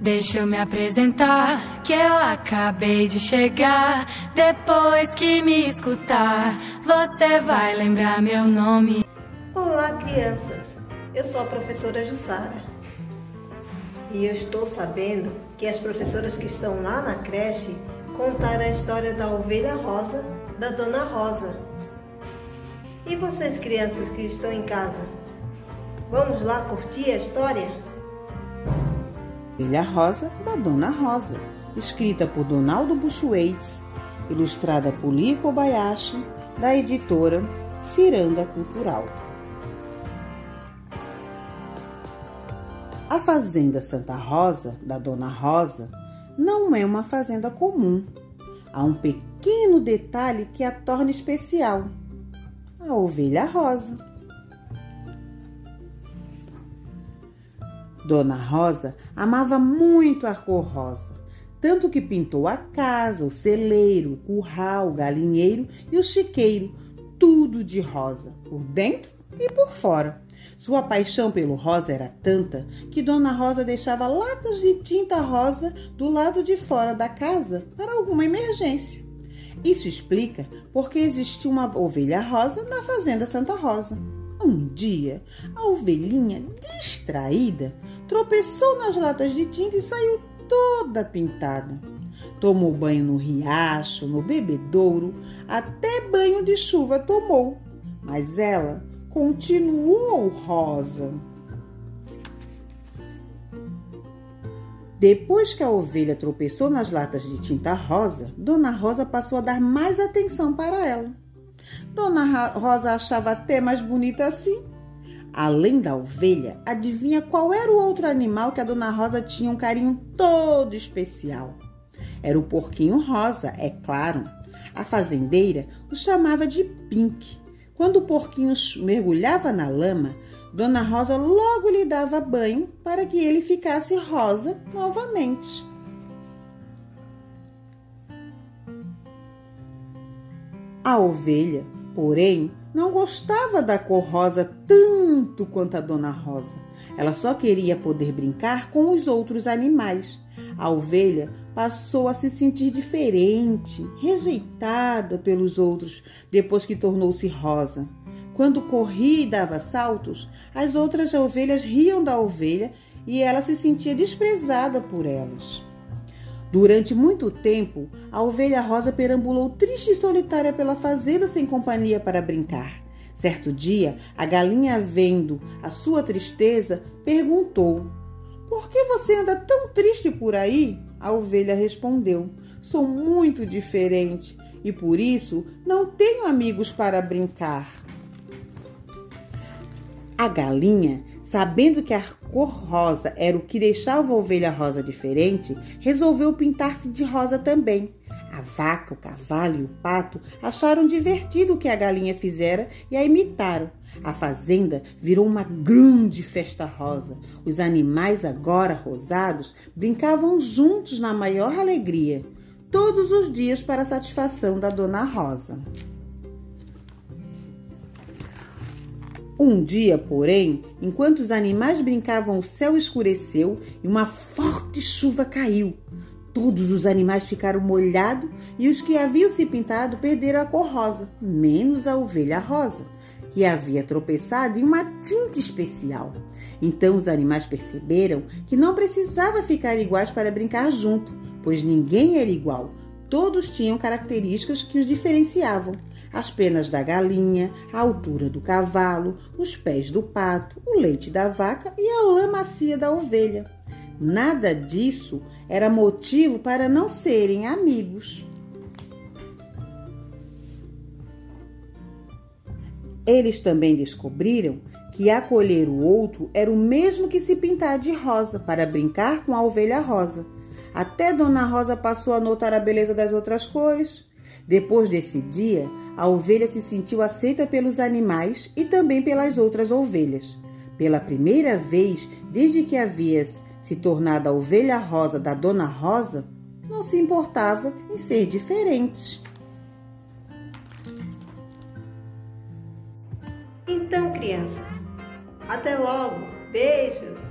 Deixa eu me apresentar, que eu acabei de chegar. Depois que me escutar, você vai lembrar meu nome. Olá, crianças. Eu sou a professora Jussara. E eu estou sabendo que as professoras que estão lá na creche contaram a história da ovelha rosa da Dona Rosa. E vocês, crianças que estão em casa, vamos lá curtir a história? Ovelha Rosa da Dona Rosa, escrita por Donaldo Buchwaitz, ilustrada por Lee Kobayashi, da editora Ciranda Cultural. A fazenda Santa Rosa, da Dona Rosa, não é uma fazenda comum. Há um pequeno detalhe que a torna especial: a ovelha rosa. Dona Rosa amava muito a cor rosa, tanto que pintou a casa, o celeiro, o curral, o galinheiro e o chiqueiro, tudo de rosa, por dentro e por fora. Sua paixão pelo rosa era tanta que Dona Rosa deixava latas de tinta rosa do lado de fora da casa para alguma emergência. Isso explica porque existia uma ovelha rosa na fazenda Santa Rosa. Um dia, a ovelhinha, distraída, tropeçou nas latas de tinta e saiu toda pintada. Tomou banho no riacho, no bebedouro, até banho de chuva tomou, mas ela continuou rosa. Depois que a ovelha tropeçou nas latas de tinta rosa, Dona Rosa passou a dar mais atenção para ela. Dona Rosa achava até mais bonita assim Além da ovelha, adivinha qual era o outro animal que a dona Rosa tinha um carinho todo especial? Era o porquinho rosa, é claro. A fazendeira o chamava de Pink. Quando o porquinho mergulhava na lama, Dona Rosa logo lhe dava banho para que ele ficasse rosa novamente. A ovelha, porém, não gostava da cor rosa tanto quanto a Dona Rosa. Ela só queria poder brincar com os outros animais. A ovelha passou a se sentir diferente, rejeitada pelos outros depois que tornou-se rosa. Quando corria e dava saltos, as outras ovelhas riam da ovelha e ela se sentia desprezada por elas. Durante muito tempo, a ovelha rosa perambulou triste e solitária pela fazenda sem companhia para brincar. Certo dia, a galinha, vendo a sua tristeza, perguntou: Por que você anda tão triste por aí? A ovelha respondeu: Sou muito diferente e por isso não tenho amigos para brincar. A galinha Sabendo que a cor rosa era o que deixava a ovelha rosa diferente, resolveu pintar-se de rosa também. A vaca, o cavalo e o pato acharam divertido o que a galinha fizera e a imitaram. A fazenda virou uma grande festa rosa. Os animais, agora rosados, brincavam juntos na maior alegria, todos os dias para a satisfação da dona Rosa. Um dia, porém, enquanto os animais brincavam, o céu escureceu e uma forte chuva caiu. Todos os animais ficaram molhados e os que haviam se pintado perderam a cor rosa, menos a ovelha rosa, que havia tropeçado em uma tinta especial. Então os animais perceberam que não precisava ficar iguais para brincar junto, pois ninguém era igual. Todos tinham características que os diferenciavam as penas da galinha, a altura do cavalo, os pés do pato, o leite da vaca e a lã macia da ovelha. Nada disso era motivo para não serem amigos. Eles também descobriram que acolher o outro era o mesmo que se pintar de rosa para brincar com a ovelha rosa. Até Dona Rosa passou a notar a beleza das outras cores. Depois desse dia, a ovelha se sentiu aceita pelos animais e também pelas outras ovelhas. Pela primeira vez desde que havia se tornado a ovelha rosa da Dona Rosa, não se importava em ser diferente. Então, crianças, até logo. Beijos!